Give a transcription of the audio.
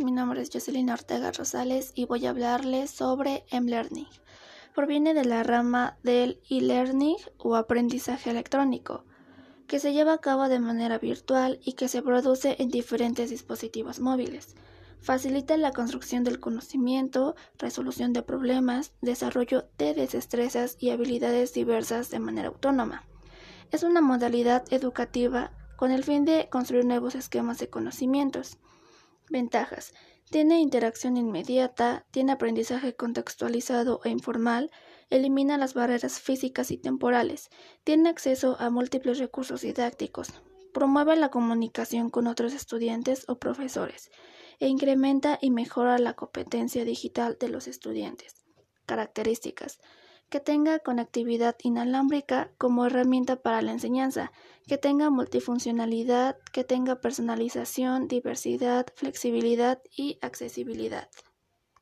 mi nombre es Jocelyn Ortega Rosales y voy a hablarles sobre M-Learning. Proviene de la rama del e-learning o aprendizaje electrónico, que se lleva a cabo de manera virtual y que se produce en diferentes dispositivos móviles. Facilita la construcción del conocimiento, resolución de problemas, desarrollo de destrezas y habilidades diversas de manera autónoma. Es una modalidad educativa con el fin de construir nuevos esquemas de conocimientos. Ventajas. Tiene interacción inmediata, tiene aprendizaje contextualizado e informal, elimina las barreras físicas y temporales, tiene acceso a múltiples recursos didácticos, promueve la comunicación con otros estudiantes o profesores e incrementa y mejora la competencia digital de los estudiantes. Características que tenga conectividad inalámbrica como herramienta para la enseñanza, que tenga multifuncionalidad, que tenga personalización, diversidad, flexibilidad y accesibilidad.